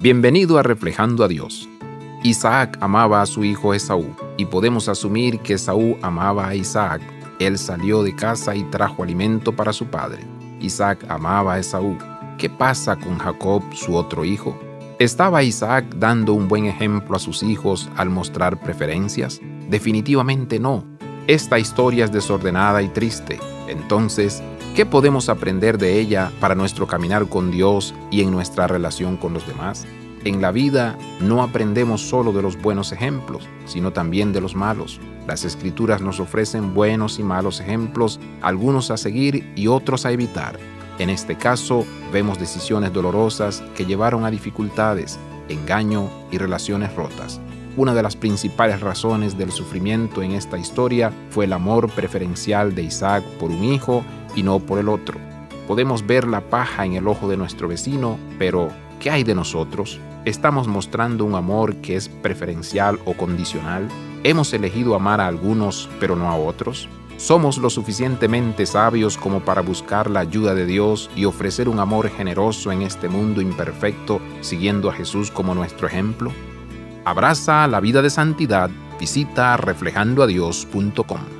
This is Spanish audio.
Bienvenido a Reflejando a Dios. Isaac amaba a su hijo Esaú, y podemos asumir que Esaú amaba a Isaac. Él salió de casa y trajo alimento para su padre. Isaac amaba a Esaú. ¿Qué pasa con Jacob, su otro hijo? ¿Estaba Isaac dando un buen ejemplo a sus hijos al mostrar preferencias? Definitivamente no. Esta historia es desordenada y triste. Entonces, ¿Qué podemos aprender de ella para nuestro caminar con Dios y en nuestra relación con los demás? En la vida no aprendemos solo de los buenos ejemplos, sino también de los malos. Las escrituras nos ofrecen buenos y malos ejemplos, algunos a seguir y otros a evitar. En este caso, vemos decisiones dolorosas que llevaron a dificultades, engaño y relaciones rotas. Una de las principales razones del sufrimiento en esta historia fue el amor preferencial de Isaac por un hijo y no por el otro. Podemos ver la paja en el ojo de nuestro vecino, pero ¿qué hay de nosotros? ¿Estamos mostrando un amor que es preferencial o condicional? ¿Hemos elegido amar a algunos pero no a otros? ¿Somos lo suficientemente sabios como para buscar la ayuda de Dios y ofrecer un amor generoso en este mundo imperfecto siguiendo a Jesús como nuestro ejemplo? Abraza la vida de santidad, visita reflejandoadios.com.